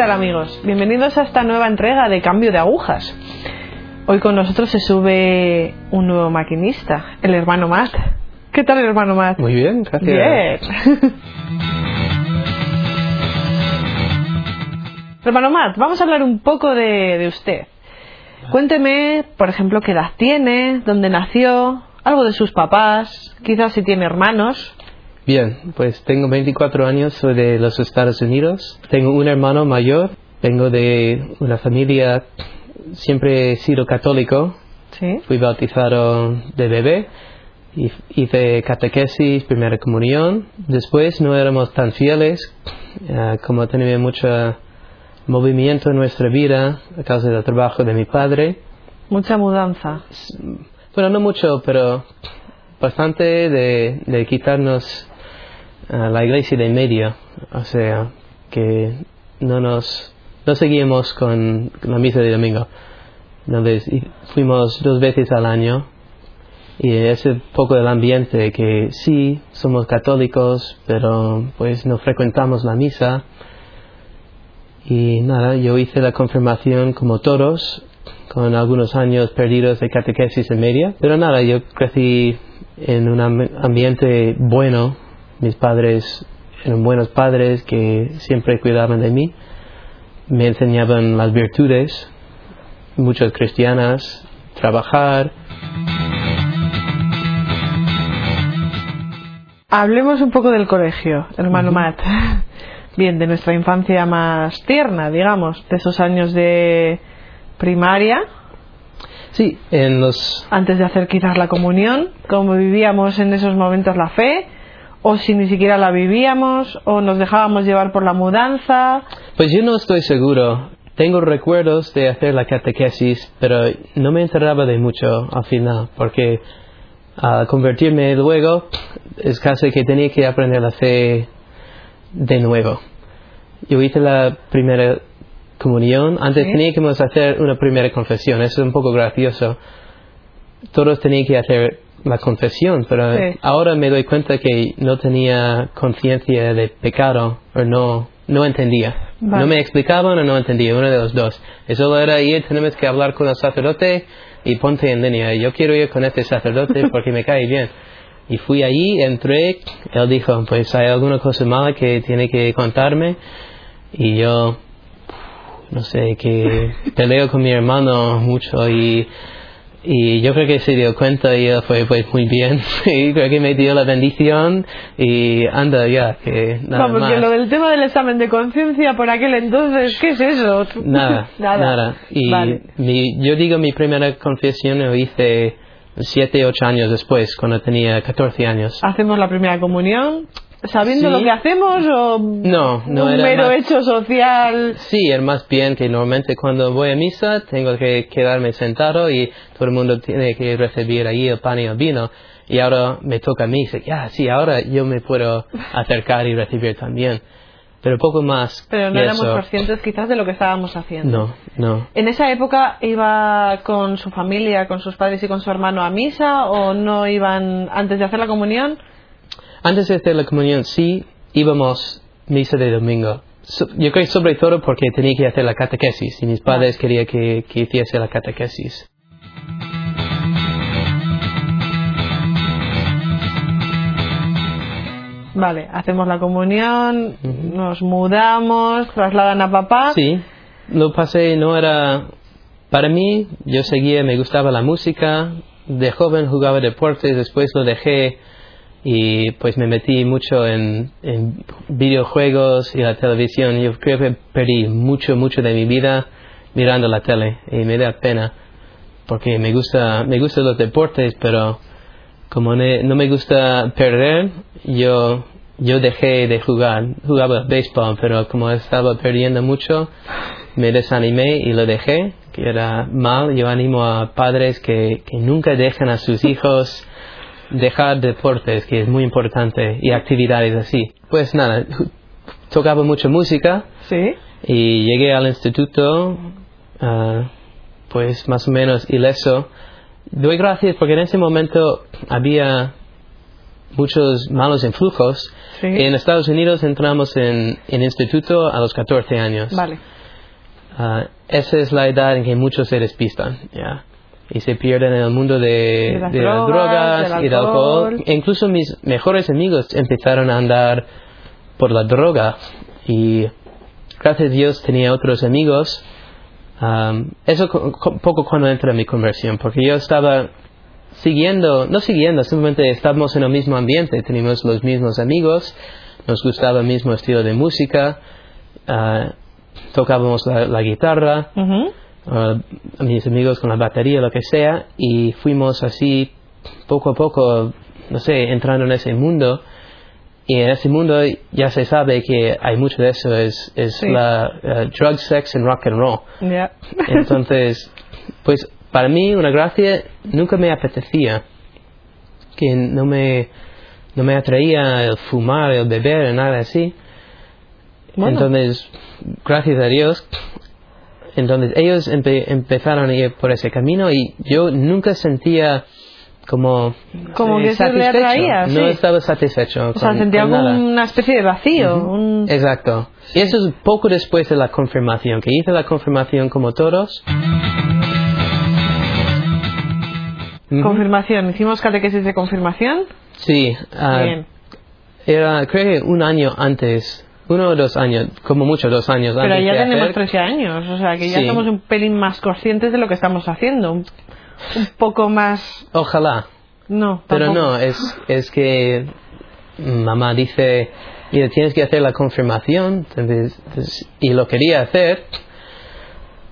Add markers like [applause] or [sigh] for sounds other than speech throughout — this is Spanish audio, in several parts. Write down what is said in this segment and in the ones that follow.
tal amigos? Bienvenidos a esta nueva entrega de Cambio de Agujas. Hoy con nosotros se sube un nuevo maquinista, el hermano Matt. ¿Qué tal el hermano Matt? Muy bien, gracias. Bien. [laughs] hermano Matt, vamos a hablar un poco de, de usted. Cuénteme, por ejemplo, qué edad tiene, dónde nació, algo de sus papás, quizás si tiene hermanos. Bien, pues tengo 24 años, soy de los Estados Unidos. Tengo un hermano mayor, vengo de una familia, siempre he sido católico. Sí. Fui bautizado de bebé, hice catequesis, primera comunión. Después no éramos tan fieles, eh, como tenía mucho movimiento en nuestra vida a causa del trabajo de mi padre. Mucha mudanza. Bueno, no mucho, pero bastante de, de quitarnos la iglesia de medio, o sea, que no nos no seguíamos con la misa de domingo. Entonces, fuimos dos veces al año y ese poco del ambiente que sí somos católicos, pero pues no frecuentamos la misa. Y nada, yo hice la confirmación como todos, con algunos años perdidos de catequesis en media, pero nada, yo crecí en un am- ambiente bueno, mis padres eran buenos padres que siempre cuidaban de mí, me enseñaban las virtudes, muchas cristianas, trabajar, Hablemos un poco del colegio, hermano Matt. [laughs] Bien, de nuestra infancia más tierna, digamos, de esos años de primaria, sí, en los antes de hacer quizás la comunión, cómo vivíamos en esos momentos la fe, o si ni siquiera la vivíamos, o nos dejábamos llevar por la mudanza. Pues yo no estoy seguro. Tengo recuerdos de hacer la catequesis, pero no me enteraba de mucho al final, porque al convertirme luego es casi que tenía que aprender la fe de nuevo. Yo hice la primera comunión, antes Sí. teníamos que hacer una primera confesión, eso es un poco gracioso. Todos tenían que hacer la confesión, pero Sí. ahora me doy cuenta que no tenía conciencia de pecado o no, no entendía. Vale. No me explicaban o no entendía, uno de los dos. Eso era ir, tenemos que hablar con el sacerdote y ponte en línea. Yo quiero ir con este sacerdote [laughs] porque me cae bien. Y fui allí, entré, él dijo, pues hay alguna cosa mala que tiene que contarme. Y yo, no sé, que [laughs] peleo con mi hermano mucho y, y yo creo que se dio cuenta y él fue pues muy bien. [laughs] y creo que me dio la bendición y anda ya, que nada Vamos, más. que lo del tema del examen de conciencia por aquel entonces, ¿qué es eso? [laughs] Nada, nada. Y Vale. mi, yo digo mi primera confesión lo hice siete, ocho años después, cuando tenía 14 años. ¿Hacemos la primera comunión sabiendo Sí. lo que hacemos o No, no un era mero más- hecho social? Sí, es más bien que normalmente cuando voy a misa tengo que quedarme sentado y todo el mundo tiene que recibir ahí el pan y el vino. Y ahora me toca a mí, dice, ya, sí, ahora yo me puedo acercar y recibir también. Pero poco más. Pero no éramos eso. conscientes quizás de lo que estábamos haciendo. No, no. ¿En esa época iba con su familia, con sus padres y con su hermano a misa o no iban antes de hacer la comunión? Antes de hacer la comunión, sí, íbamos misa de domingo. Yo creo sobre todo porque tenía que hacer la catequesis y mis padres querían que, que hiciese la catequesis. Vale, hacemos la comunión, Ujú. nos mudamos, trasladan a papá. Sí, lo pasé, no era... Para mí, yo seguía, me gustaba la música, de joven jugaba deportes, después lo dejé y pues me metí mucho en, en videojuegos y la televisión. Yo creo que perdí mucho, mucho de mi vida mirando la tele y me da pena porque me gusta, me gustan los deportes, pero como ne- no me gusta perder, yo, yo dejé de jugar. Jugaba béisbol, pero como estaba perdiendo mucho, me desanimé y lo dejé, que era mal. Yo animo a padres que, que nunca dejen a sus [laughs] hijos dejar deportes, que es muy importante, y actividades así. Pues nada, tocaba mucho música Sí. y llegué al instituto, ah, pues más o menos ileso. Doy gracias porque en ese momento había muchos malos influjos. Sí. En Estados Unidos entramos en, en instituto a los 14 años. Vale. Ah, esa es la edad en que muchos se despistan. Y se pierden en el mundo de, De las de las drogas, del y del alcohol. alcohol. E incluso mis mejores amigos empezaron a andar por la droga. Y gracias a Dios tenía otros amigos. Am, eso co- co- poco cuando entra mi conversión, porque yo estaba siguiendo, no siguiendo, simplemente estábamos en el mismo ambiente, teníamos los mismos amigos, nos gustaba el mismo estilo de música, ah, tocábamos la, la guitarra. Ah, mis amigos con la batería, lo que sea, y fuimos así poco a poco, no sé, entrando en ese mundo. Y en ese mundo ya se sabe que hay mucho de eso, es, es Sí. la ah, drug, sex and rock and roll. [laughs] [laughs] Entonces, pues para mí una gracia nunca me apetecía, que no me, no me atraía el fumar, el beber, nada así. Bueno. Entonces, gracias a Dios, entonces ellos empe- empezaron a ir por ese camino y yo nunca sentía como, Como eh, que satisfecho. atraía, no sí. estaba satisfecho O sea, con- sentía con nada. una especie de vacío. un- Exacto. Y eso es poco después de la confirmación, que hice la confirmación como todos. Confirmación. Hicimos catequesis de confirmación. Sí, ah, Bien. era creo que un año antes, uno o dos años, como mucho dos años Pero antes ya de tenemos hacer. 13 años. O sea, que ya Sí. somos un pelín más conscientes de lo que estamos haciendo. Un, un poco más. Ojalá, No, pero tampoco. no, es, es que mamá dice, mira, tienes que hacer la confirmación, entonces, pues, y lo quería hacer,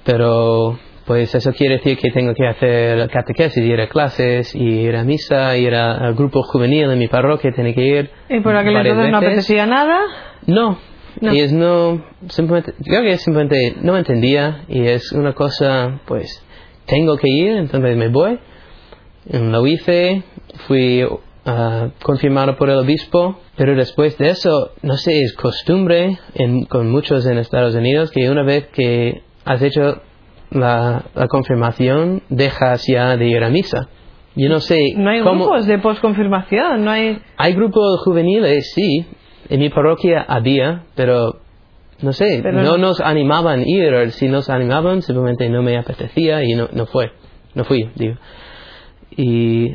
pero pues eso quiere decir que tengo que hacer catequesis, ir a clases, y ir a misa, ir a- al grupo juvenil en mi parroquia, tiene que ir. Y por aquel entonces no apetecía nada. No, No. y es no, simplemente, creo que simplemente no entendía y es una cosa, pues, tengo que ir, entonces me voy. Lo hice, fui ah, confirmado por el obispo, pero después de eso, no sé, es costumbre en- con muchos en Estados Unidos que una vez que has hecho la, la confirmación, dejas ya de ir a misa. Yo no sé No hay cómo... grupos de posconfirmación. No hay. Hay grupos juveniles, sí. En mi parroquia había, pero no sé, Pero no no- nos animaban a ir. Si nos animaban, simplemente no me apetecía y no, no fue. No fui, digo. Y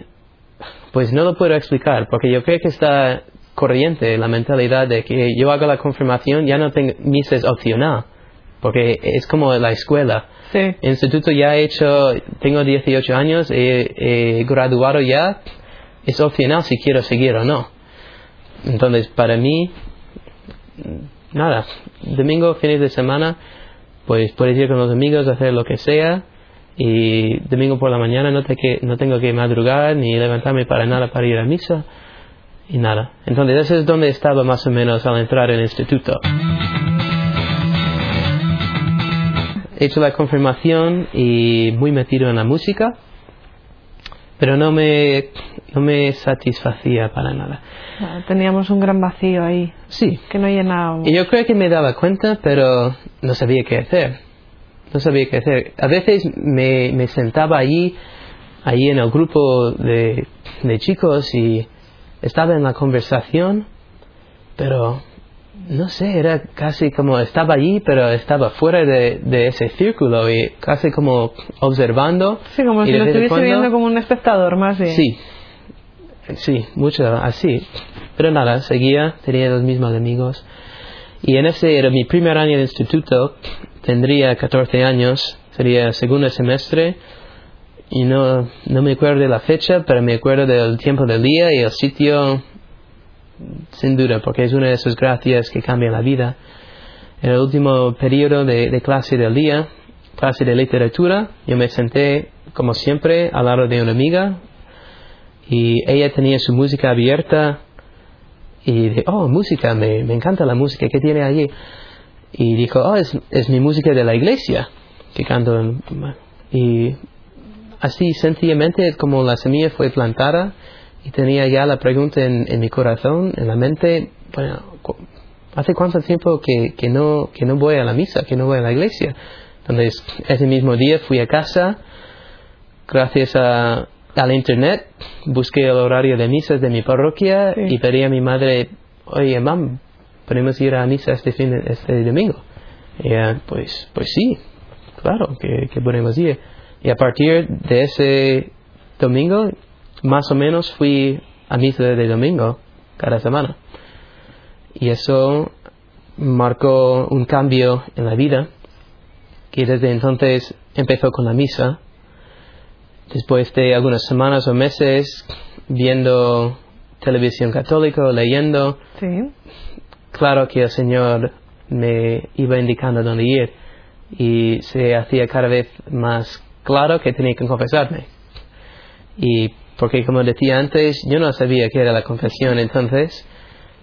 pues no lo puedo explicar, porque yo creo que está corriente la mentalidad de que yo hago la confirmación, ya no tengo, misa es opcional, porque es como la escuela. Sí. Instituto ya he hecho, tengo 18 años, he, he graduado ya, es opcional si quiero seguir o no. Entonces, para mí, nada, domingo, fines de semana, pues puedes ir con los amigos, hacer lo que sea, y domingo por la mañana no, te que, no tengo que madrugar ni levantarme para nada para ir a misa, y nada. Entonces, eso es donde estaba más o menos al entrar en el instituto. He hecho la confirmación y muy metido en la música, pero no me, no me satisfacía para nada. Ah, Teníamos un gran vacío ahí. Sí, Que no llenábamos. y yo creo que me daba cuenta, pero no sabía qué hacer. No sabía qué hacer. A veces me, me sentaba allí, allí en el grupo de, de chicos y estaba en la conversación, pero no sé, era casi como estaba allí, pero estaba fuera de, de ese círculo y casi como observando. Sí, como si lo estuviese cuando- viendo como un espectador más bien. Sí, sí, mucho así. Pero nada, seguía, tenía los mismos amigos. Y en ese era mi primer año de instituto, tendría 14 años, sería segundo semestre. Y no, no me acuerdo de la fecha, pero me acuerdo del tiempo del día y el sitio, sin duda, porque es una de esas gracias que cambian la vida. En el último periodo de, clase del día, clase de literatura, yo me senté, como siempre, al lado de una amiga, y ella tenía su música abierta y dije, oh, música, me, me encanta la música, ¿qué tiene allí? Y dijo, oh, es, es mi música de la iglesia que canto. en-". Y así sencillamente como la semilla fue plantada y tenía ya la pregunta en, en mi corazón, en la mente, bueno, ¿hace cuánto tiempo que, que, no, que no voy a la misa, que no voy a la iglesia? Entonces, ese mismo día fui a casa, gracias a, al internet, busqué el horario de misas de mi parroquia Sí. y pedí a mi madre, oye, mam, ¿podemos ir a misa este, fin este domingo? Y ella, pues, pues sí, claro, que, que podemos ir. Y a partir de ese domingo, más o menos fui a misa de domingo cada semana. Y eso marcó un cambio en la vida, que desde entonces empezó con la misa. Después de algunas semanas o meses viendo televisión católica, leyendo, Sí. claro que el Señor me iba indicando dónde ir y se hacía cada vez más claro que tenía que confesarme. Y porque como decía antes, yo no sabía qué era la confesión, entonces,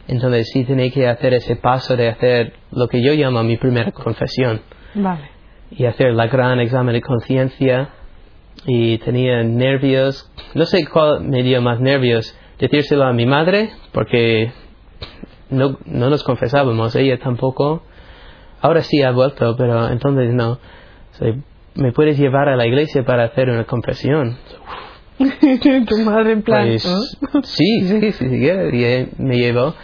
entonces sí tenía que hacer ese paso de hacer lo que yo llamo mi primera confesión. Vale. y hacer la gran examen de conciencia. Y tenía nervios, no sé cuál me dio más nervios, decírselo a mi madre porque no, no nos confesábamos, ella tampoco, ahora sí ha vuelto, pero entonces no, me puedes llevar a la iglesia para hacer una confesión. [laughs] tu madre en plan. Pues, [laughs] sí, sí, sí, sí, me llevó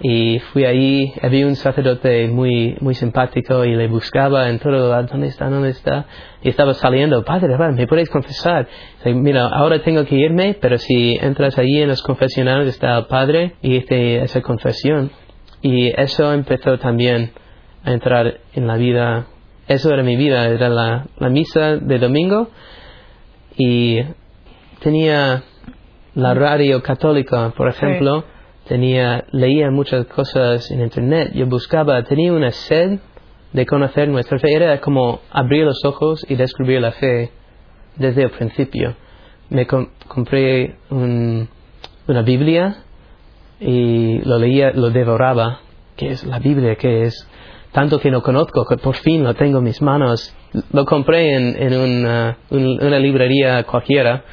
y fui ahí, había un sacerdote muy muy simpático y le buscaba en todo lado, ¿dónde está? ¿dónde está? Y estaba saliendo, padre, padre, ¿me puedes confesar? Dice, Mira, ahora tengo que irme, pero si entras allí en los confesionales está el padre y hice esa confesión. Y eso empezó también a entrar en la vida, eso era mi vida, era la, la misa de domingo y tenía la radio católica, por ejemplo, tenía, leía muchas cosas en internet, yo buscaba, tenía una sed de conocer nuestra fe, era como abrir los ojos y descubrir la fe desde el principio. Me com- compré un- una Biblia y lo leía, lo devoraba, que es la Biblia, que es tanto que no conozco, que por fin lo tengo en mis manos. Lo compré en, en una, un- una librería cualquiera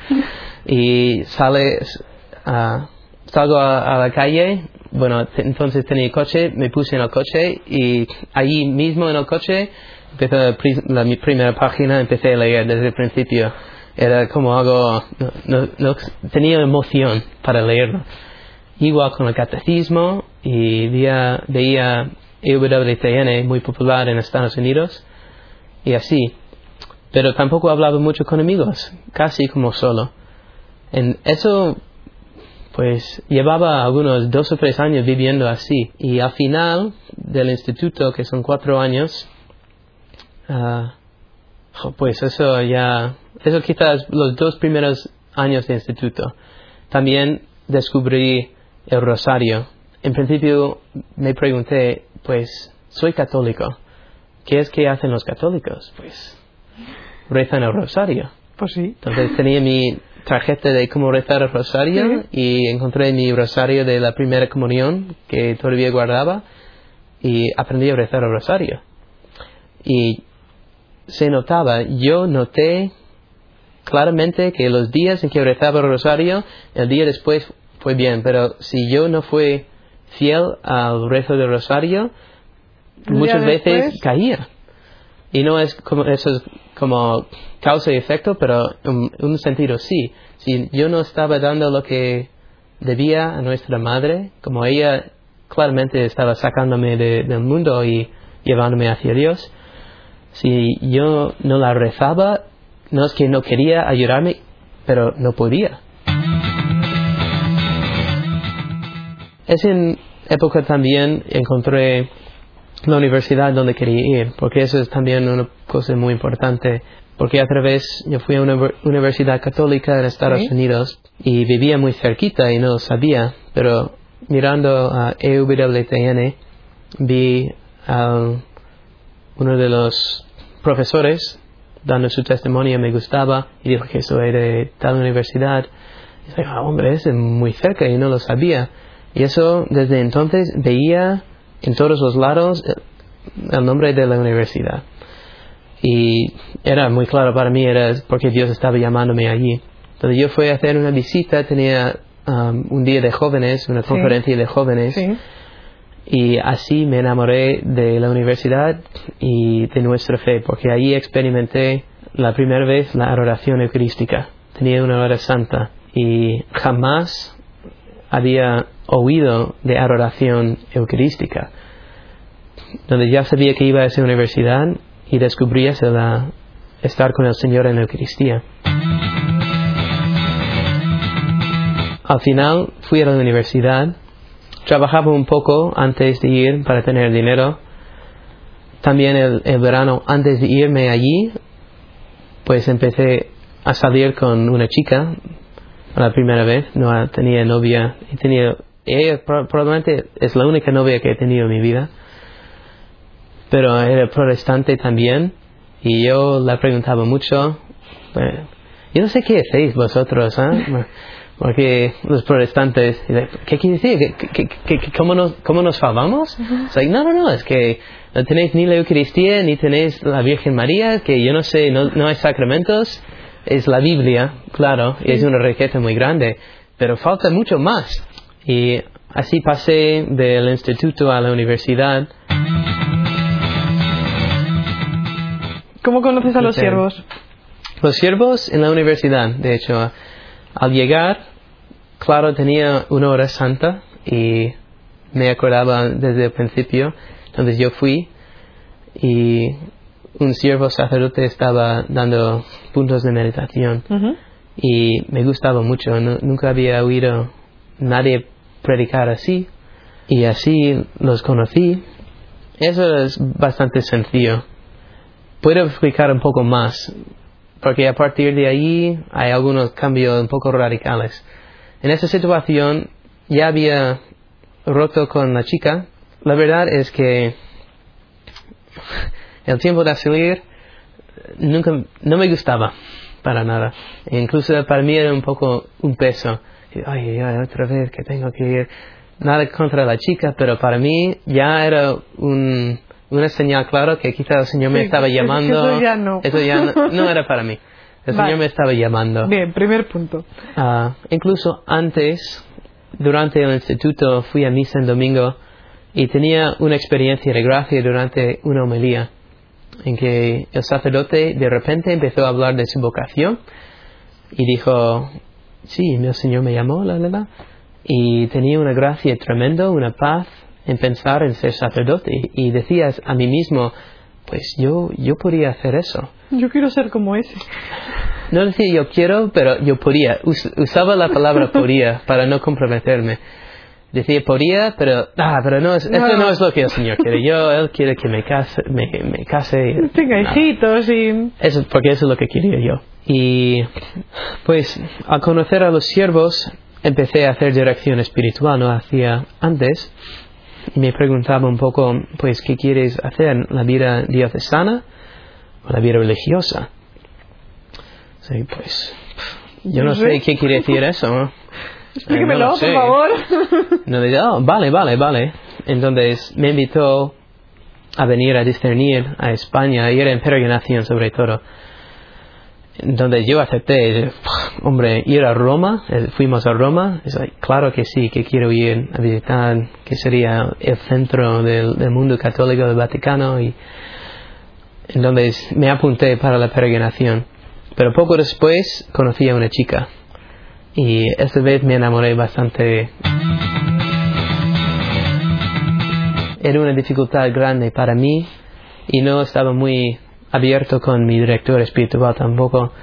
y sale, ah, salgo a, la calle, bueno, entonces tenía coche, me puse en el coche y allí mismo en el coche empecé la, la- mi primera página, empecé a leer desde el principio. Era como algo, no- no- tenía emoción para leerlo. Igual con el catecismo y veía, veía EWTN muy popular en Estados Unidos y así. Pero tampoco hablaba mucho con amigos, casi como solo. En eso, pues llevaba algunos dos o tres años viviendo así. Y al final del instituto, que son cuatro años, jo, pues eso ya, eso quizás los dos primeros años de instituto. También descubrí el rosario. En principio me pregunté, pues soy católico. ¿Qué es que hacen los católicos? Pues rezan el rosario. Pues sí. Entonces tenía mi tarjeta de cómo rezar el rosario y encontré mi rosario de la primera comunión que todavía guardaba y aprendí a rezar el rosario. Y se notaba, yo noté claramente que los días en que rezaba el rosario, el día después fue bien, pero si yo no fui fiel al rezo del rosario, muchas veces después- caía. Y no es como, eso es como causa y efecto, pero en un sentido sí. Si yo no estaba dando lo que debía a nuestra madre, como ella claramente estaba sacándome de- del mundo y llevándome hacia Dios, si yo no la rezaba, no es que no quería ayudarme, pero no podía. Es en época también encontré la universidad donde quería ir, porque eso es también una cosa muy importante, porque a través, yo fui a una ver- universidad católica en Estados Sí. Unidos y vivía muy cerquita y no lo sabía, pero mirando a EWTN vi a uno de los profesores dando su testimonio, me gustaba y dijo que soy de tal universidad. Y dije, ah, hombre, es muy cerca y no lo sabía. Y eso desde entonces veía en todos los lados el, el nombre de la universidad. Y era muy claro para mí, era porque Dios estaba llamándome allí. Entonces yo fui a hacer una visita, tenía um, un día de jóvenes, una Sí. conferencia de jóvenes. Sí. Y así me enamoré de la universidad y de nuestra fe, porque allí experimenté la primera vez la adoración eucarística. tenía una hora santa y jamás había oído de adoración eucarística, donde ya sabía que iba a esa universidad y descubría la, estar con el Señor en la Eucaristía. Al final fui a la universidad, trabajaba un poco antes de ir para tener dinero. También el, el verano antes de irme allí, pues empecé a salir con una chica la primera vez, no tenía novia, y tenía, ella probablemente es la única novia que he tenido en mi vida, pero era protestante también, y yo la preguntaba mucho, yo no sé qué hacéis vosotros, [laughs] ¿eh? porque los protestantes, ¿qué quiere decir? cómo, nos, ¿Cómo nos salvamos? no, no, no, es que no tenéis ni la Eucaristía, ni tenéis la Virgen María, que yo no sé, no, no hay sacramentos, es la Biblia, claro, y es una riqueza muy grande, pero falta mucho más. Y así pasé del instituto a la universidad. ¿Cómo conoces a los siervos? Los siervos en la universidad, de hecho, al llegar, claro, tenía una hora santa y me acordaba desde el principio, entonces yo fui y un siervo sacerdote estaba dando puntos de meditación y me gustaba mucho. nunca había oído nadie predicar así y así los conocí. Eso es bastante sencillo. Puedo explicar un poco más porque a partir de ahí hay algunos cambios un poco radicales. En esa situación ya había roto con la chica. La verdad es que [laughs] el tiempo de salir nunca, no me gustaba para nada. Incluso para mí era un poco un peso. Ay, ay, otra vez que tengo que ir. Nada contra la chica, pero para mí ya era un, una señal clara que quizá el Señor me estaba llamando. Eso ya no. Eso ya no, era para mí. El Señor me estaba llamando. Bien, primer punto. Ah, incluso antes, durante el instituto, fui a misa en domingo y tenía una experiencia de gracia durante una homilía en que el sacerdote de repente empezó a hablar de su vocación y dijo, sí, el Señor me llamó, la verdad, y tenía una gracia tremenda, una paz en pensar en ser sacerdote y decías a mí mismo, pues yo, yo podría hacer eso. Yo quiero ser como ese. No decía yo quiero, pero yo podría. Usaba la palabra [laughs] podría para no comprometerme decía podía, pero, ah, pero no, es, no. no es lo que el Señor quiere. Yo, Él quiere que me case, me, me case. Tenga hijitos y... Eso, porque eso es lo que quería yo. Y, pues, al conocer a los siervos, empecé a hacer dirección espiritual, no hacía antes. Y me preguntaba un poco, pues, ¿qué quieres hacer? ¿La vida diocesana o la vida religiosa? Sí, pues, yo no sé qué quiere decir eso, ¿no? [laughs] Explíquemelo, por favor. [laughs] No le oh, vale, vale, vale. Entonces me invitó a venir a discernir a España y era en peregrinación sobre todo. Donde yo acepté, [laughs] hombre, ir a Roma, eh, fuimos a Roma, claro que sí, que quiero ir a visitar, que sería el centro del, del mundo católico del Vaticano y entonces me apunté para la peregrinación. Pero poco después conocí a una chica y esta vez me enamoré bastante. Era una dificultad grande para mí y no estaba muy abierto con mi director espiritual tampoco.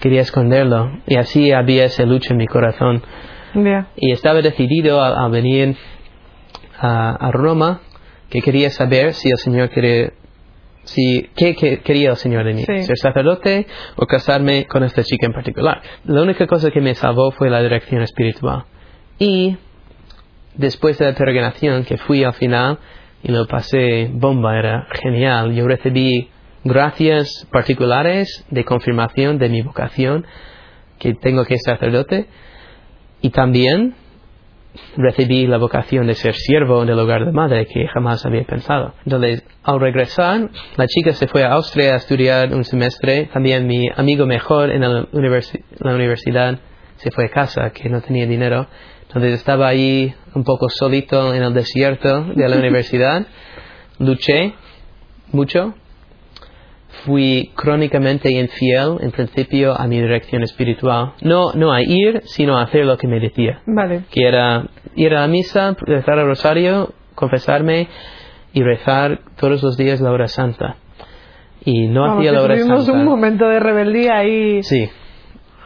Quería esconderlo y así había esa lucha en mi corazón. Y estaba decidido a, venir a, a, Roma que quería saber si el Señor quería si, ¿qué, quería el Señor de mí? ¿Ser sacerdote o casarme con esta chica en particular? La única cosa que me salvó fue la dirección espiritual. Y después de la peregrinación, que fui al final y lo pasé bomba, era genial. Yo recibí gracias particulares de confirmación de mi vocación, que tengo que ser sacerdote. Y también recibí la vocación de ser siervo en el hogar de madre que jamás había pensado. Entonces, al regresar, la chica se fue a Austria a estudiar un semestre. También mi amigo mejor en la, universidad se fue a casa, que no tenía dinero. Entonces estaba ahí un poco solito en el desierto de la [laughs] universidad. Luché mucho. Fui crónicamente infiel, en principio, a mi dirección espiritual. No, no a ir, sino a hacer lo que me decía. Vale. Que era ir a la misa, rezar el rosario, confesarme y rezar todos los días la hora santa. Y no Vamos, hacía la hora tuvimos santa. un momento de rebeldía y... Sí.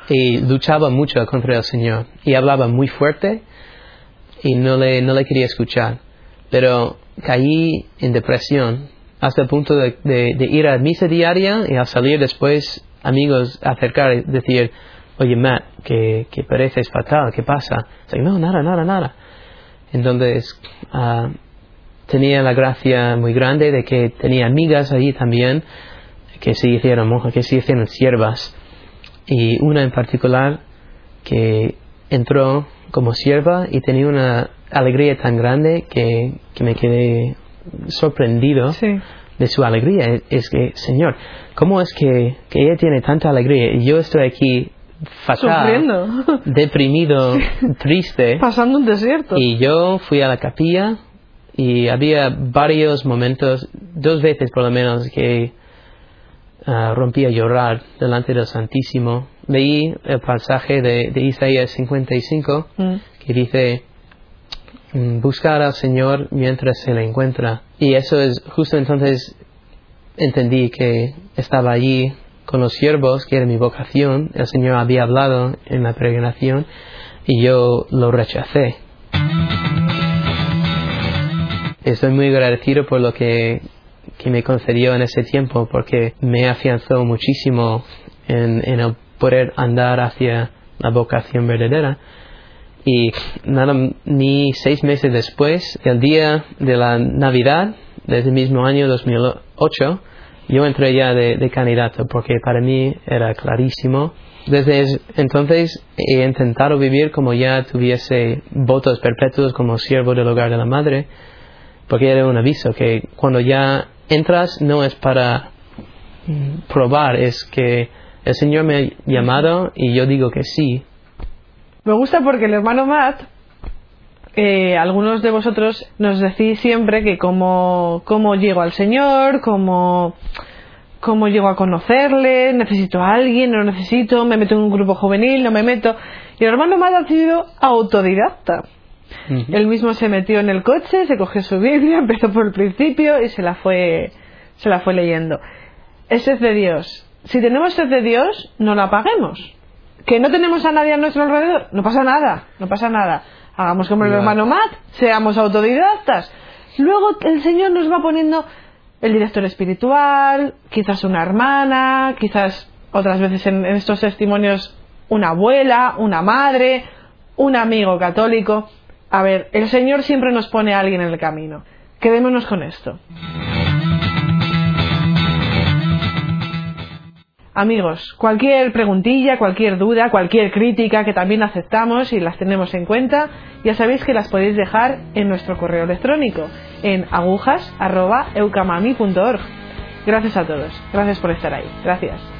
Y luchaba mucho contra el Señor. Y hablaba muy fuerte y no le, no le quería escuchar. Pero caí en depresión hasta el punto de, ir a misa diaria y al salir después amigos acercar y decir, oye Matt, que, que pareces fatal, ¿qué pasa? No, nada, nada, nada. Entonces ah, tenía la gracia muy grande de que tenía amigas allí también que se hicieron monjas, que se hicieron siervas y una en particular que entró como sierva y tenía una alegría tan grande que, que me quedé sorprendido Sí. de su alegría. Es, es que, Señor, ¿cómo es que, que ella tiene tanta alegría y yo estoy aquí fatal, Sufriendo. [laughs] deprimido, triste? Pasando un desierto. Y yo fui a la capilla y había varios momentos, dos veces por lo menos, que ah, rompí a llorar delante del Santísimo. Leí el pasaje de, de Isaías 55 Mm. que dice, buscar al Señor mientras se le encuentra. Y eso es justo entonces entendí que estaba allí con los siervos, que era mi vocación. El Señor había hablado en la peregrinación y yo lo rechacé. Estoy muy agradecido por lo que, que me concedió en ese tiempo porque me afianzó muchísimo en, en el poder andar hacia la vocación verdadera. Y nada, ni seis meses después, el día de la Navidad de ese mismo año 2008, yo entré ya de, de candidato porque para mí era clarísimo. Desde es- entonces he intentado vivir como ya tuviese votos perpetuos como siervo del hogar de la madre, porque era un aviso que cuando ya entras no es para probar, es que el Señor me ha llamado y yo digo que sí, Me gusta porque el hermano Matt, eh, algunos de vosotros nos decís siempre que cómo, cómo llego al Señor, cómo, cómo llego a conocerle, necesito a alguien, no lo necesito, me meto en un grupo juvenil, no me meto. Y el hermano Matt ha sido autodidacta. Él mismo se metió en el coche, se cogió su Biblia, [laughs] empezó por el principio y se la fue, se la fue leyendo. Es sed de Dios. Si tenemos sed de Dios, no la apaguemos. Que no tenemos a nadie a nuestro alrededor, no pasa nada, no pasa nada. Hagamos como el hermano Matt, seamos autodidactas. Luego el Señor nos va poniendo el director espiritual, quizás una hermana, quizás otras veces en, en estos testimonios una abuela, una madre, un amigo católico. A ver, el Señor siempre nos pone a alguien en el camino. Quedémonos con esto. Amigos, cualquier preguntilla, cualquier duda, cualquier crítica que también aceptamos y las tenemos en cuenta, ya sabéis que las podéis dejar en nuestro correo electrónico en agujas.eucamami.org. Gracias a todos. Gracias por estar ahí. Gracias.